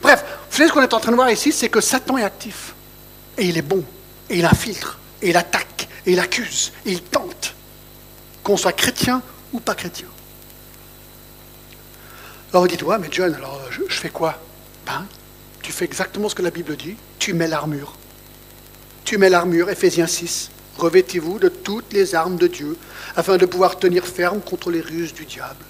Bref, vous savez ce qu'on est en train de voir ici, c'est que Satan est actif. Et il est bon. Et il infiltre. Et il attaque. Et il accuse. Et il tente. Qu'on soit chrétien ou pas chrétien. Alors vous dites, ouais, mais John, alors je, je fais quoi? Ben, tu fais exactement ce que la Bible dit, tu mets l'armure. Tu mets l'armure, Ephésiens 6. Revêtez-vous de toutes les armes de Dieu, afin de pouvoir tenir ferme contre les ruses du diable.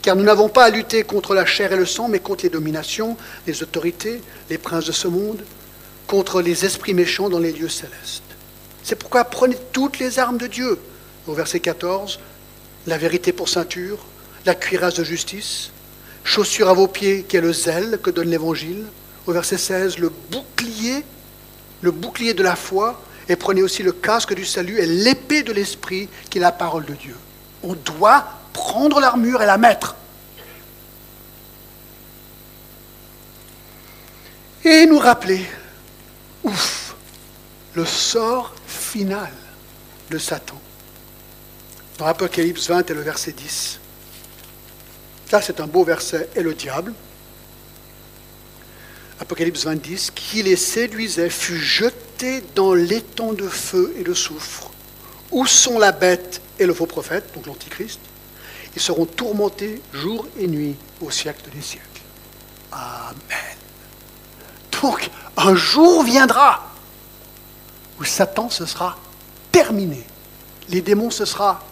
Car nous n'avons pas à lutter contre la chair et le sang, mais contre les dominations, les autorités, les princes de ce monde, contre les esprits méchants dans les lieux célestes. C'est pourquoi prenez toutes les armes de Dieu. Au verset 14, la vérité pour ceinture, la cuirasse de justice, chaussure à vos pieds qui est le zèle que donne l'Évangile. Au verset 16, le bouclier, le bouclier de la foi, et prenez aussi le casque du salut et l'épée de l'esprit qui est la parole de Dieu. On doit prendre l'armure et la mettre. Et nous rappeler, ouf, le sort final de Satan. Apocalypse 20 et le verset 10. Ça, c'est un beau verset. Et le diable, Apocalypse 20, 10, qui les séduisait, fut jeté dans l'étang de feu et de soufre, où sont la bête et le faux prophète, donc l'Antichrist? Ils seront tourmentés jour et nuit au siècle des siècles. Amen. Donc, un jour viendra où Satan se sera terminé. Les démons se sera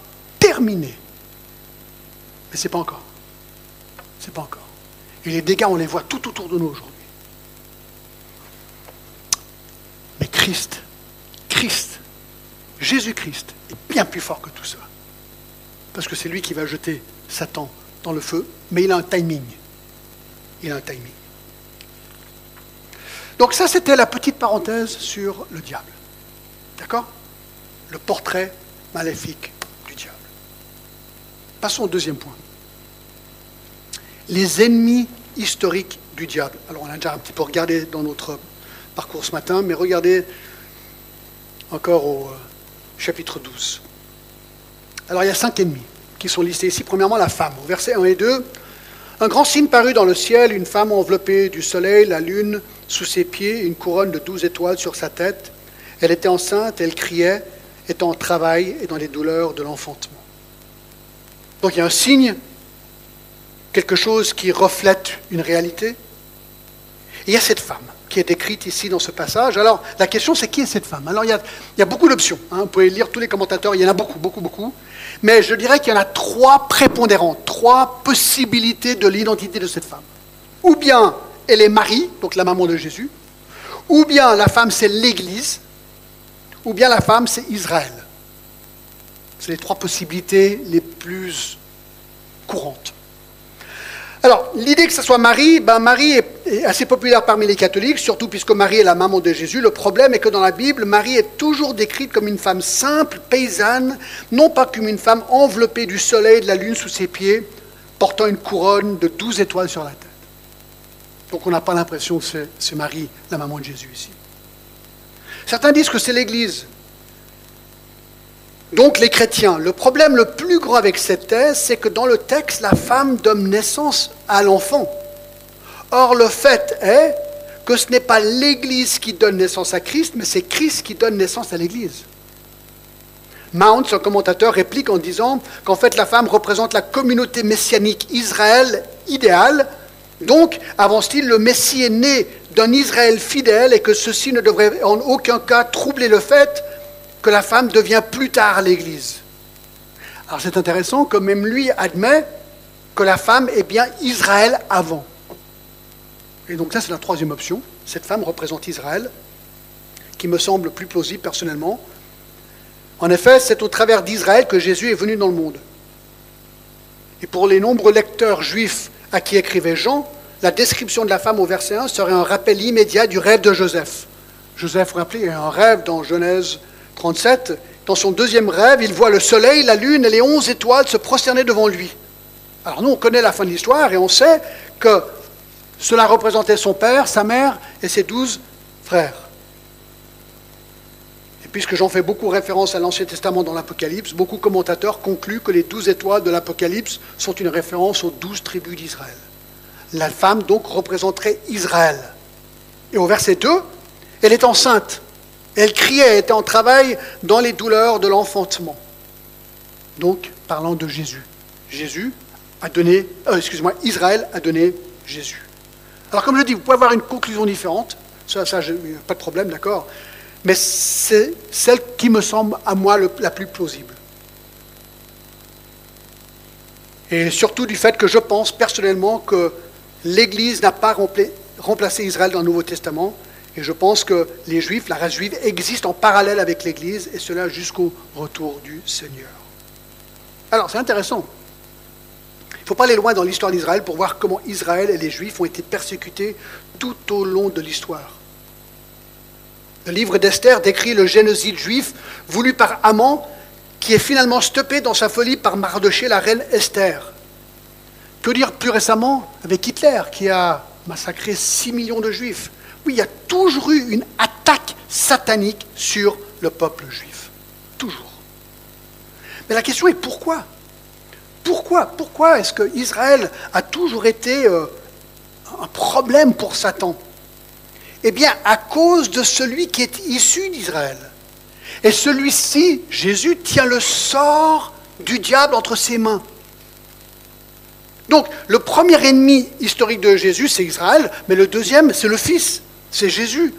terminé. Mais ce n'est pas encore. C'est pas encore. Et les dégâts, on les voit tout autour de nous aujourd'hui. Mais Christ, Christ, Jésus-Christ est bien plus fort que tout ça. Parce que c'est lui qui va jeter Satan dans le feu, mais il a un timing. Il a un timing. Donc ça, c'était la petite parenthèse sur le diable. D'accord? Le portrait maléfique. Passons au deuxième point. Les ennemis historiques du diable. Alors on a déjà un petit peu regardé dans notre parcours ce matin, mais regardez encore au euh, chapitre 12. Alors il y a cinq ennemis qui sont listés ici. Premièrement, la femme. Au verset 1 et 2, un grand signe parut dans le ciel, une femme enveloppée du soleil, la lune sous ses pieds, une couronne de douze étoiles sur sa tête. Elle était enceinte, elle criait, étant en travail et dans les douleurs de l'enfantement. Donc il y a un signe, quelque chose qui reflète une réalité. Il y a cette femme qui est décrite ici dans ce passage. Alors la question c'est qui est cette femme? Alors il y a, beaucoup d'options. Hein. Vous pouvez lire tous les commentateurs, il y en a beaucoup, beaucoup, beaucoup. Mais je dirais qu'il y en a trois prépondérantes, trois possibilités de l'identité de cette femme. Ou bien elle est Marie, donc la maman de Jésus, ou bien la femme c'est l'Église, ou bien la femme c'est Israël. C'est les trois possibilités les plus courantes. Alors, l'idée que ce soit Marie, ben Marie est assez populaire parmi les catholiques, surtout puisque Marie est la maman de Jésus. Le problème est que dans la Bible, Marie est toujours décrite comme une femme simple, paysanne, non pas comme une femme enveloppée du soleil et de la lune sous ses pieds, portant une couronne de douze étoiles sur la tête. Donc on n'a pas l'impression que c'est Marie, la maman de Jésus ici. Certains disent que c'est l'Église. Donc les chrétiens. Le problème le plus grand avec cette thèse, c'est que dans le texte, la femme donne naissance à l'enfant. Or, le fait est que ce n'est pas l'Église qui donne naissance à Christ, mais c'est Christ qui donne naissance à l'Église. Mount, son commentateur, réplique en disant qu'en fait la femme représente la communauté messianique Israël idéale donc, avance-t-il, le Messie est né d'un Israël fidèle et que ceci ne devrait en aucun cas troubler le fait que la femme devient plus tard l'Église. Alors c'est intéressant que même lui admet que la femme est bien Israël avant. Et donc ça c'est la troisième option. Cette femme représente Israël, qui me semble plus plausible personnellement. En effet, c'est au travers d'Israël que Jésus est venu dans le monde. Et pour les nombreux lecteurs juifs à qui écrivait Jean, la description de la femme au verset 1 serait un rappel immédiat du rêve de Joseph. Joseph, vous rappelez, a un rêve dans Genèse 37. Dans son deuxième rêve, il voit le soleil, la lune et les onze étoiles se prosterner devant lui. Alors nous, on connaît la fin de l'histoire et on sait que cela représentait son père, sa mère et ses douze frères. Et puisque j'en fais beaucoup référence à l'Ancien Testament dans l'Apocalypse, beaucoup commentateurs concluent que les douze étoiles de l'Apocalypse sont une référence aux douze tribus d'Israël. La femme donc représenterait Israël. Et au verset 2, elle est enceinte. Elle criait, était en travail dans les douleurs de l'enfantement. Donc, parlant de Jésus. Jésus, a donné, euh, excusez-moi, Israël a donné Jésus. Alors comme je dis, vous pouvez avoir une conclusion différente, ça, ça pas de problème, d'accord, mais c'est celle qui me semble à moi la plus plausible. Et surtout du fait que je pense personnellement que l'Église n'a pas remplacé Israël dans le Nouveau Testament, et je pense que les Juifs, la race juive, existent en parallèle avec l'Église, et cela jusqu'au retour du Seigneur. Alors, c'est intéressant. Il ne faut pas aller loin dans l'histoire d'Israël pour voir comment Israël et les Juifs ont été persécutés tout au long de l'histoire. Le livre d'Esther décrit le génocide juif voulu par Amon, qui est finalement stoppé dans sa folie par Mardoché, la reine Esther. Que dire plus récemment avec Hitler, qui a massacré 6 millions de juifs? Oui, il y a toujours eu une attaque satanique sur le peuple juif. Toujours. Mais la question est pourquoi? Pourquoi? Pourquoi est-ce que Israël a toujours été euh, un problème pour Satan? Eh bien, à cause de celui qui est issu d'Israël. Et celui-ci, Jésus, tient le sort du diable entre ses mains. Donc, le premier ennemi historique de Jésus, c'est Israël, mais le deuxième, c'est le Fils, c'est Jésus.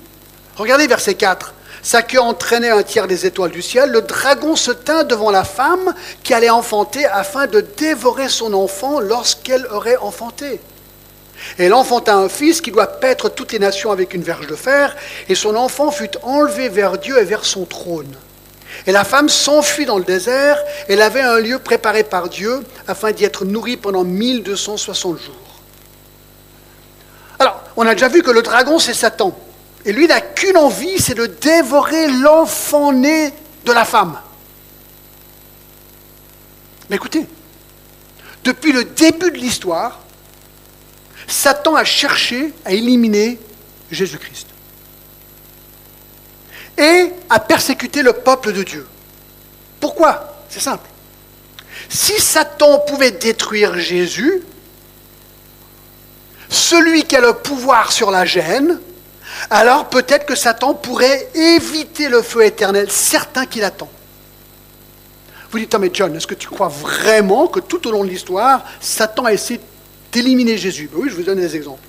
Regardez verset 4. Sa queue entraînait un tiers des étoiles du ciel. Le dragon se tint devant la femme qui allait enfanter afin de dévorer son enfant lorsqu'elle aurait enfanté. Elle enfanta un fils qui doit paître toutes les nations avec une verge de fer, et son enfant fut enlevé vers Dieu et vers son trône. Et la femme s'enfuit dans le désert. Elle avait un lieu préparé par Dieu afin d'y être nourrie pendant 1260 jours. On a déjà vu que le dragon, c'est Satan. Et lui, n'a qu'une envie, c'est de dévorer l'enfant né de la femme. Mais écoutez, depuis le début de l'histoire, Satan a cherché à éliminer Jésus-Christ et à persécuter le peuple de Dieu. Pourquoi? C'est simple. Si Satan pouvait détruire Jésus, celui qui a le pouvoir sur la gêne, alors peut-être que Satan pourrait éviter le feu éternel, certain qu'il attend. Vous dites, mais John, est-ce que tu crois vraiment que tout au long de l'histoire, Satan a essayé d'éliminer Jésus? Ben Oui, je vous donne des exemples.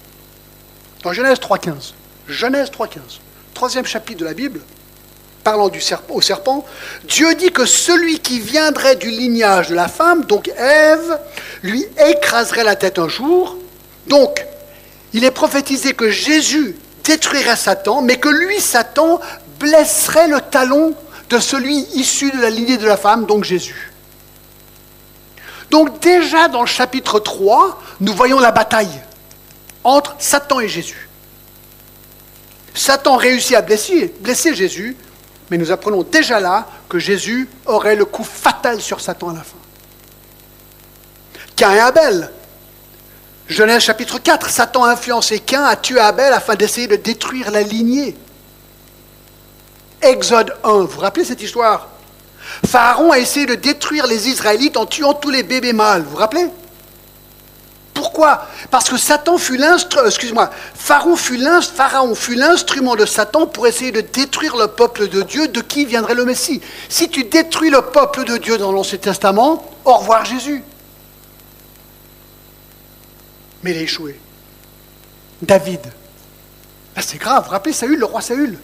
Dans Genèse 3.15, Genèse 3.15, troisième chapitre de la Bible, parlant du au serpent, Dieu dit que celui qui viendrait du lignage de la femme, donc Ève, lui écraserait la tête un jour. Donc, il est prophétisé que Jésus détruirait Satan, mais que lui, Satan, blesserait le talon de celui issu de la lignée de la femme, donc Jésus. Donc déjà dans le chapitre 3, nous voyons la bataille entre Satan et Jésus. Satan réussit à blesser, blesser Jésus, mais nous apprenons déjà là que Jésus aurait le coup fatal sur Satan à la fin. Cain et Abel. Genèse chapitre 4, Satan a influencé Cain à tuer Abel afin d'essayer de détruire la lignée. Exode 1, vous vous rappelez cette histoire? Pharaon a essayé de détruire les Israélites en tuant tous les bébés mâles, vous vous rappelez? Pourquoi? Parce que Satan Pharaon fut l'instrument de Satan pour essayer de détruire le peuple de Dieu, de qui viendrait le Messie. Si tu détruis le peuple de Dieu dans l'Ancien Testament, au revoir Jésus. Mais il a échoué. David. c'est grave, rappelez Saül, le roi Saül?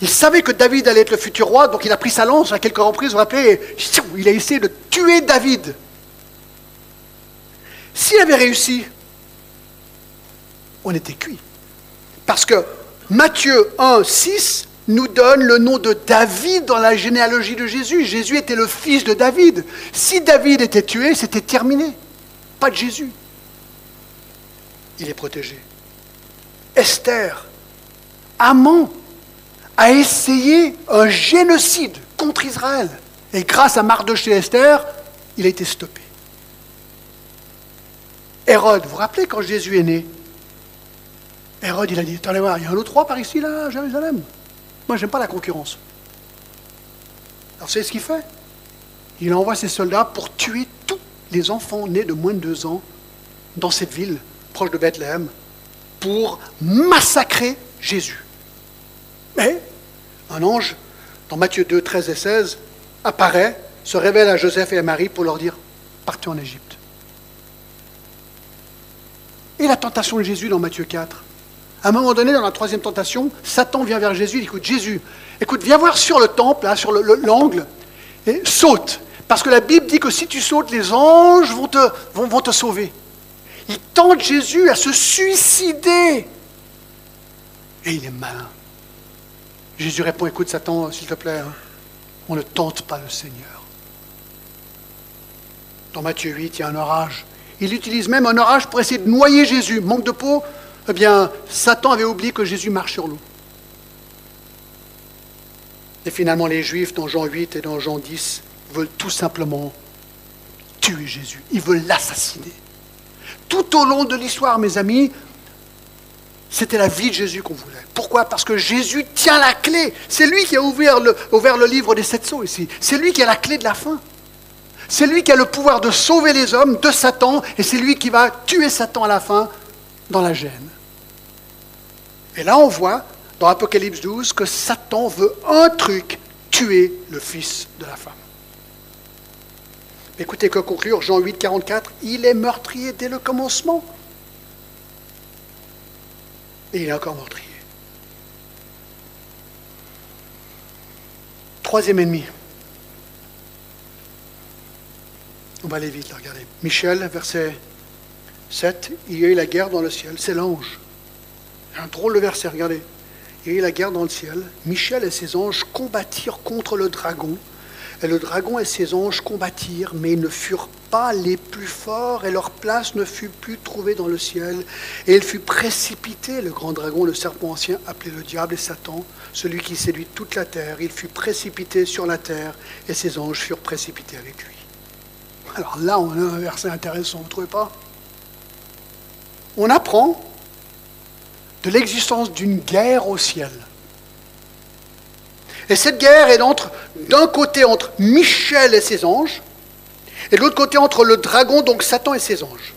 Il savait que David allait être le futur roi, donc il a pris sa lance à quelques reprises, vous vous rappelez, il a essayé de tuer David. S'il avait réussi, on était cuit. Parce que Matthieu 1, 6 nous donne le nom de David dans la généalogie de Jésus. Jésus était le fils de David. Si David était tué, c'était terminé. Pas de Jésus. Il est protégé. Esther, Amon, a essayé un génocide contre Israël. Et grâce à Mardoché Esther, il a été stoppé. Hérode, vous vous rappelez quand Jésus est né? Hérode, il a dit, attendez voir, il y a un autre roi par ici, là, à Jérusalem. Moi, j'aime pas la concurrence. Alors, c'est ce qu'il fait. Il envoie ses soldats pour tuer tous les enfants nés de moins de deux ans dans cette ville proche de Bethléem pour massacrer Jésus. Mais un ange, dans Matthieu 2, 13 et 16, apparaît, se révèle à Joseph et à Marie pour leur dire Partez en Égypte. Et la tentation de Jésus dans Matthieu 4. À un moment donné, dans la troisième tentation, Satan vient vers Jésus, il dit, écoute, Jésus, écoute, viens voir sur le temple, là, sur l'angle, et saute. Parce que la Bible dit que si tu sautes, les anges vont te sauver. Il tente Jésus à se suicider. Et il est malin. Jésus répond, écoute Satan, s'il te plaît, hein, on ne tente pas le Seigneur. Dans Matthieu 8, il y a un orage. Il utilise même un orage pour essayer de noyer Jésus. Manque de peau, eh bien, Satan avait oublié que Jésus marche sur l'eau. Et finalement, les Juifs, dans Jean 8 et dans Jean 10, veulent tout simplement tuer Jésus. Ils veulent l'assassiner. Tout au long de l'histoire, mes amis, c'était la vie de Jésus qu'on voulait. Pourquoi? Parce que Jésus tient la clé. C'est lui qui a ouvert le, livre des sept sceaux ici. C'est lui qui a la clé de la fin. C'est lui qui a le pouvoir de sauver les hommes de Satan et c'est lui qui va tuer Satan à la fin dans la gêne. Et là, on voit dans Apocalypse 12 que Satan veut un truc, tuer le fils de la femme. Écoutez que conclure Jean 8, 44, il est meurtrier dès le commencement. Et il est encore meurtrier. Troisième ennemi. On va aller vite, là, regardez. Michel, verset 7, il y a eu la guerre dans le ciel, c'est l'ange. Un drôle de verset, regardez. Il y a eu la guerre dans le ciel. Michel et ses anges combattirent contre le dragon le dragon et ses anges combattirent, mais ils ne furent pas les plus forts, et leur place ne fut plus trouvée dans le ciel. Et il fut précipité, le grand dragon, le serpent ancien, appelé le diable et Satan, celui qui séduit toute la terre. Il fut précipité sur la terre, et ses anges furent précipités avec lui. Alors là, on a un verset intéressant, vous ne trouvez pas? On apprend de l'existence d'une guerre au ciel. Et cette guerre est entre, d'un côté entre Michel et ses anges, et de l'autre côté entre le dragon, donc Satan et ses anges.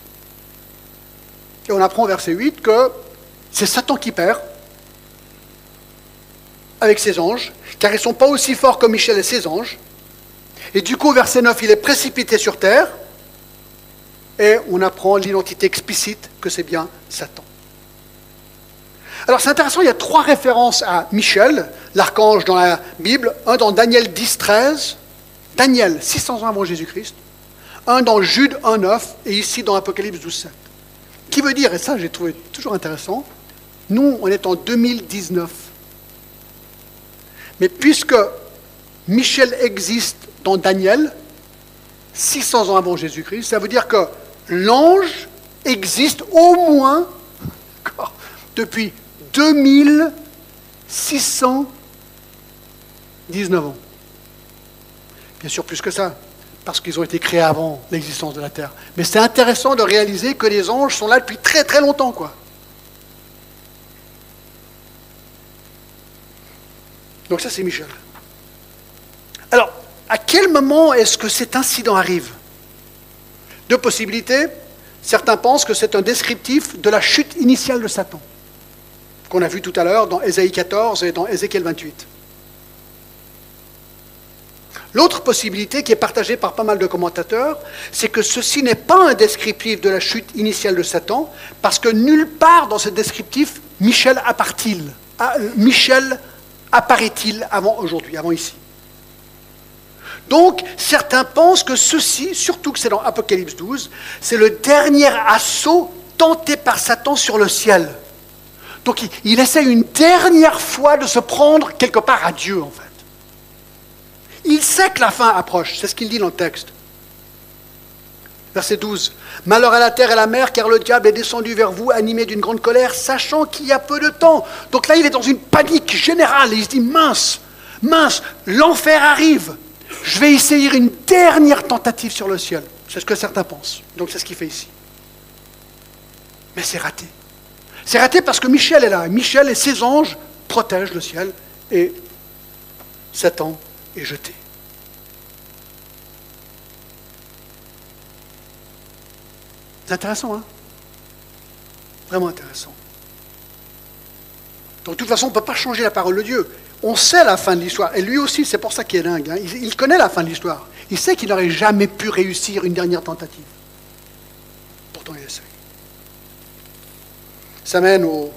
Et on apprend au verset 8 que c'est Satan qui perd avec ses anges, car ils ne sont pas aussi forts que Michel et ses anges. Et du coup, verset 9, il est précipité sur terre, et on apprend l'identité explicite que c'est bien Satan. Alors c'est intéressant, il y a trois références à Michel, l'archange dans la Bible, un dans Daniel 10, 13, Daniel 600 ans avant Jésus-Christ, un dans Jude 1, 9 et ici dans Apocalypse 12, 7. Qui veut dire, et ça j'ai trouvé toujours intéressant, nous on est en 2019. Mais puisque Michel existe dans Daniel, 600 ans avant Jésus-Christ, ça veut dire que l'ange existe au moins depuis 2619 ans. Bien sûr, plus que ça, parce qu'ils ont été créés avant l'existence de la Terre. Mais c'est intéressant de réaliser que les anges sont là depuis très très longtemps, quoi. Donc ça, c'est Michel. Alors, à quel moment est-ce que cet incident arrive? Deux possibilités. Certains pensent que c'est un descriptif de la chute initiale de Satan qu'on a vu tout à l'heure dans Ésaïe 14 et dans Ézéchiel 28. L'autre possibilité qui est partagée par pas mal de commentateurs, c'est que ceci n'est pas un descriptif de la chute initiale de Satan, parce que nulle part dans ce descriptif, Michel apparaît-il. Ah, apparaît-il avant aujourd'hui, avant ici? Donc, certains pensent que ceci, surtout que c'est dans Apocalypse 12, c'est le dernier assaut tenté par Satan sur le ciel. Donc il, essaie une dernière fois de se prendre quelque part à Dieu, en fait. Il sait que la fin approche, c'est ce qu'il dit dans le texte. Verset 12. Malheur à la terre et à la mer, car le diable est descendu vers vous, animé d'une grande colère, sachant qu'il y a peu de temps. Donc là, il est dans une panique générale. il se dit, mince, mince, l'enfer arrive. Je vais essayer une dernière tentative sur le ciel. C'est ce que certains pensent. Donc c'est ce qu'il fait ici. Mais c'est raté. C'est raté parce que Michel est là. Michel et ses anges protègent le ciel et Satan est jeté. C'est intéressant, hein? Vraiment intéressant. Donc, de toute façon, on ne peut pas changer la parole de Dieu. On sait la fin de l'histoire. Et lui aussi, c'est pour ça qu'il est dingue. Hein. Il, il connaît la fin de l'histoire. Il sait qu'il n'aurait jamais pu réussir une dernière tentative. Pourtant, il essaie. Ça mène au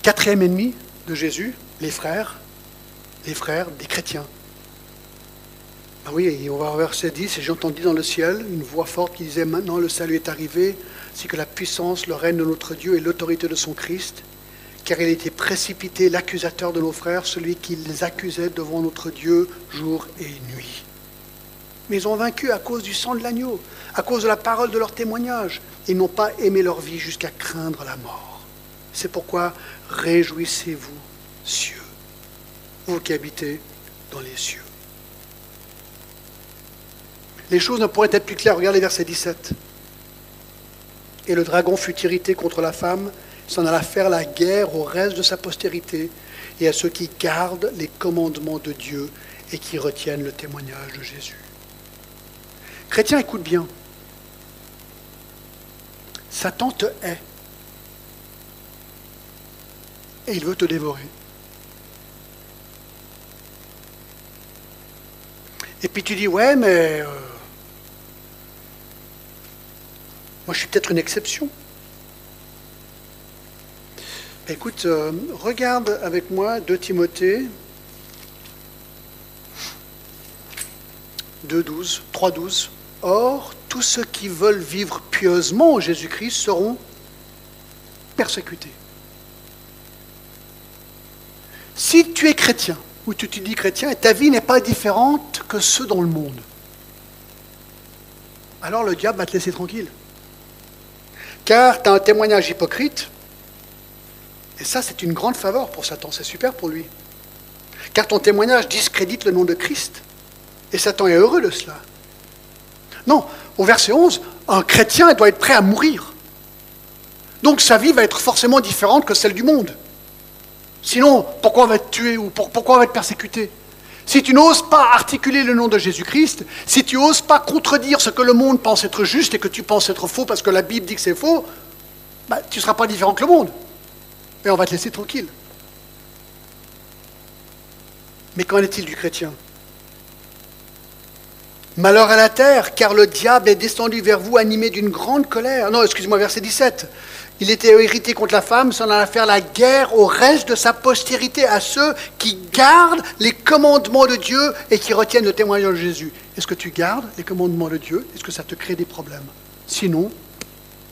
quatrième ennemi de Jésus, les frères, les frères des chrétiens. Ah oui, on va au verset 10, et j'ai entendu dans le ciel une voix forte qui disait, maintenant le salut est arrivé, c'est que la puissance, le règne de notre Dieu et l'autorité de son Christ, car il été précipité l'accusateur de nos frères, celui qui les accusait devant notre Dieu jour et nuit. Mais ils ont vaincu à cause du sang de l'agneau, à cause de la parole de leur témoignage. Ils n'ont pas aimé leur vie jusqu'à craindre la mort. C'est pourquoi réjouissez-vous, cieux, vous qui habitez dans les cieux. Les choses ne pourraient être plus claires. Regardez verset 17. Et le dragon fut irrité contre la femme, s'en alla faire la guerre au reste de sa postérité et à ceux qui gardent les commandements de Dieu et qui retiennent le témoignage de Jésus. Chrétien, écoute bien. Satan te hait. Et il veut te dévorer. Et puis tu dis, ouais, mais... Euh, moi, je suis peut-être une exception. Écoute, euh, regarde avec moi 2 Timothée 2.12, 3.12. Or, tous ceux qui veulent vivre pieusement en Jésus-Christ seront persécutés. Si tu es chrétien, ou tu te dis chrétien, et ta vie n'est pas différente que ceux dans le monde, alors le diable va te laisser tranquille car tu as un témoignage hypocrite. Et ça, c'est une grande faveur pour Satan, c'est super pour lui. Car ton témoignage discrédite le nom de Christ. Et Satan est heureux de cela. Non, au verset 11, un chrétien doit être prêt à mourir. Donc sa vie va être forcément différente que celle du monde. Sinon, pourquoi on va être tué ou pourquoi on va être persécuté si tu n'oses pas articuler le nom de Jésus-Christ, si tu n'oses pas contredire ce que le monde pense être juste et que tu penses être faux parce que la Bible dit que c'est faux, bah, tu ne seras pas différent que le monde. Et on va te laisser tranquille. Mais qu'en est-il du chrétien? Malheur à la terre, car le diable est descendu vers vous animé d'une grande colère. Non, excuse-moi, verset 17. Il était irrité contre la femme, s'en alla faire la guerre au reste de sa postérité, à ceux qui gardent les commandements de Dieu et qui retiennent le témoignage de Jésus. Est-ce que tu gardes les commandements de Dieu? Est-ce que ça te crée des problèmes? Sinon,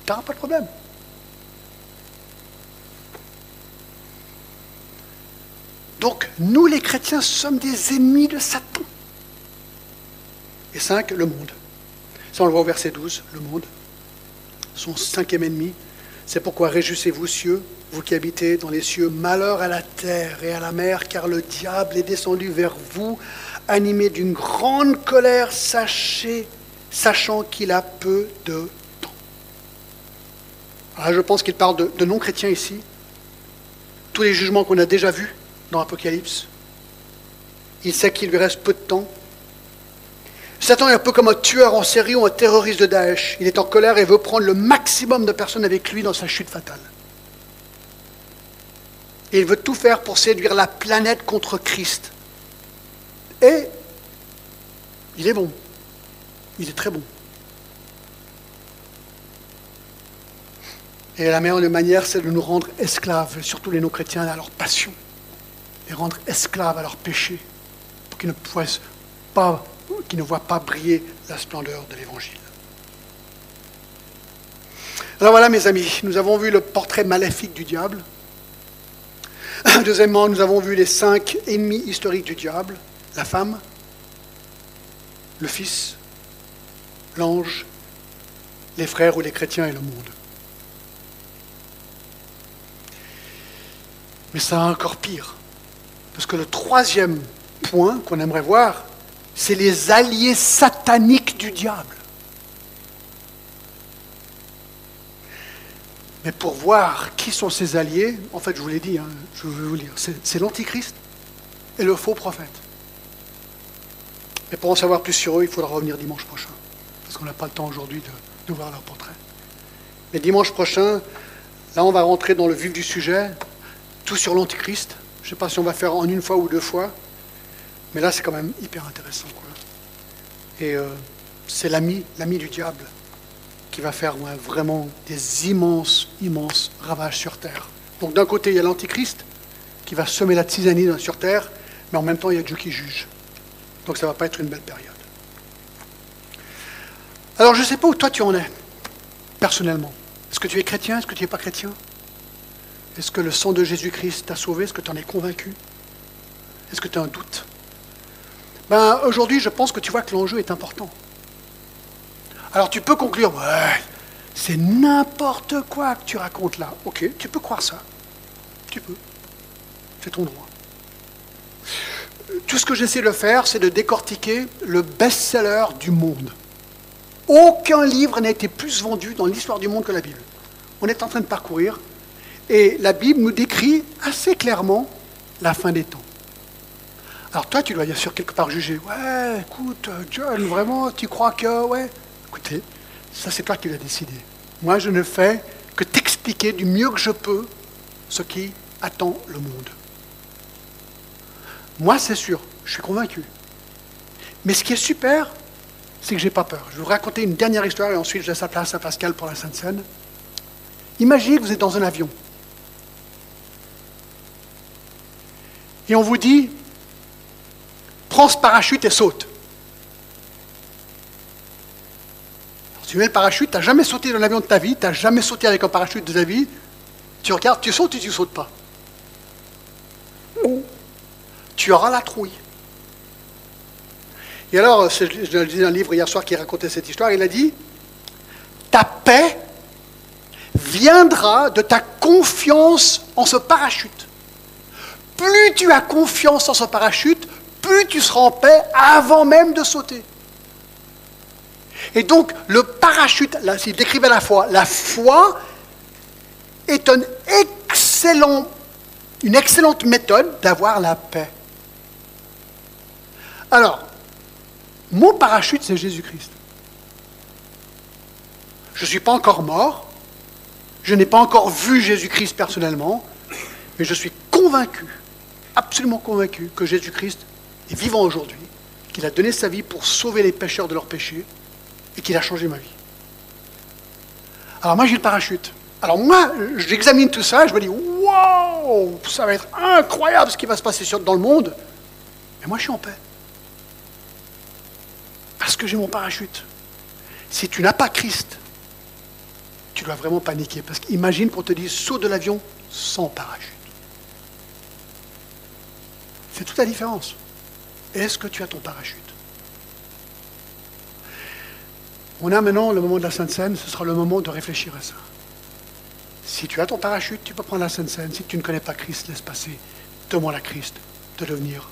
tu n'auras pas de problème. Donc, nous les chrétiens sommes des ennemis de Satan. Et cinq, le monde. Ça, on le voit au verset 12, le monde. Son cinquième ennemi, c'est pourquoi réjouissez-vous, cieux, vous qui habitez dans les cieux, malheur à la terre et à la mer, car le diable est descendu vers vous, animé d'une grande colère, sachant qu'il a peu de temps. Alors je pense qu'il parle de, de non-chrétiens ici. Tous les jugements qu'on a déjà vus dans l'Apocalypse. Il sait qu'il lui reste peu de temps. Satan est un peu comme un tueur en série ou un terroriste de Daesh. Il est en colère et veut prendre le maximum de personnes avec lui dans sa chute fatale. Et il veut tout faire pour séduire la planète contre Christ. Et il est bon. Il est très bon. Et la meilleure manière, c'est de nous rendre esclaves, surtout les non-chrétiens, à leur passion. Les rendre esclaves à leur péché, pour qu'ils ne puissent pas qui ne voit pas briller la splendeur de l'Évangile. Alors voilà, mes amis, nous avons vu le portrait maléfique du diable. Deuxièmement, nous avons vu les cinq ennemis historiques du diable, la femme, le Fils, l'ange, les frères ou les chrétiens et le monde. Mais ça va encore pire, parce que le troisième point qu'on aimerait voir, c'est les alliés sataniques du diable. Mais pour voir qui sont ces alliés, en fait, je vous l'ai dit, hein, je vais vous lire, c'est l'Antichrist et le faux prophète. Mais pour en savoir plus sur eux, il faudra revenir dimanche prochain, parce qu'on n'a pas le temps aujourd'hui de, de voir leur portrait. Mais dimanche prochain, là, on va rentrer dans le vif du sujet, tout sur l'Antichrist. Je ne sais pas si on va faire en une fois ou deux fois. Mais là, c'est quand même hyper intéressant. Quoi. Et euh, c'est l'ami, l'ami du diable qui va faire vraiment des immenses, immenses ravages sur Terre. Donc d'un côté, il y a l'Antichrist qui va semer la tisanie sur Terre, mais en même temps, il y a Dieu qui juge. Donc ça ne va pas être une belle période. Alors je ne sais pas où toi tu en es, personnellement. Est-ce que tu es chrétien? Est-ce que tu n'es pas chrétien? Est-ce que le sang de Jésus-Christ t'a sauvé? Est-ce que tu en es convaincu? Est-ce que tu as un doute? Ben, Aujourd'hui, je pense que tu vois que l'enjeu est important. Alors tu peux conclure, ouais, c'est n'importe quoi que tu racontes là. Ok, tu peux croire ça. Tu peux. C'est ton droit. Tout ce que j'essaie de faire, c'est de décortiquer le best-seller du monde. Aucun livre n'a été plus vendu dans l'histoire du monde que la Bible. On est en train de parcourir et la Bible nous décrit assez clairement la fin des temps. Alors toi, tu dois bien sûr quelque part juger. Ouais, écoute, John, vraiment, tu crois que... Ouais. Écoutez, ça c'est toi qui l'as décidé. Moi, je ne fais que t'expliquer du mieux que je peux ce qui attend le monde. Moi, c'est sûr, je suis convaincu. Mais ce qui est super, c'est que je n'ai pas peur. Je vais vous raconter une dernière histoire et ensuite je laisse la place à Pascal pour la Sainte Seine. Imaginez que vous êtes dans un avion. Et on vous dit, prends ce parachute et saute. tu mets le parachute, tu n'as jamais sauté dans l'avion de ta vie, tu n'as jamais sauté avec un parachute de ta vie, tu regardes, tu sautes ou tu ne sautes pas. Tu auras la trouille. Et alors, je lisais un livre hier soir qui racontait cette histoire, il a dit, ta paix viendra de ta confiance en ce parachute. Plus tu as confiance en ce parachute, tu seras en paix avant même de sauter. Et donc, le parachute, là, il décrivait la foi. La foi est une excellente méthode d'avoir la paix. Alors, mon parachute, c'est Jésus-Christ. Je ne suis pas encore mort, je n'ai pas encore vu Jésus-Christ personnellement, mais je suis convaincu, absolument convaincu, que Jésus-Christ est vivant aujourd'hui, qu'il a donné sa vie pour sauver les pécheurs de leurs péchés, et qu'il a changé ma vie. Alors moi j'ai le parachute. Alors moi, j'examine tout ça, je me dis, wow, ça va être incroyable ce qui va se passer dans le monde. Mais moi je suis en paix. Parce que j'ai mon parachute. Si tu n'as pas Christ, tu dois vraiment paniquer. Parce qu'imagine qu'on te dise saut de l'avion sans parachute. C'est toute la différence. Est-ce que tu as ton parachute? On a maintenant le moment de la Sainte Seine, ce sera le moment de réfléchir à ça. Si tu as ton parachute, tu peux prendre la Sainte Seine. Si tu ne connais pas Christ, laisse passer. Demande à Christ de devenir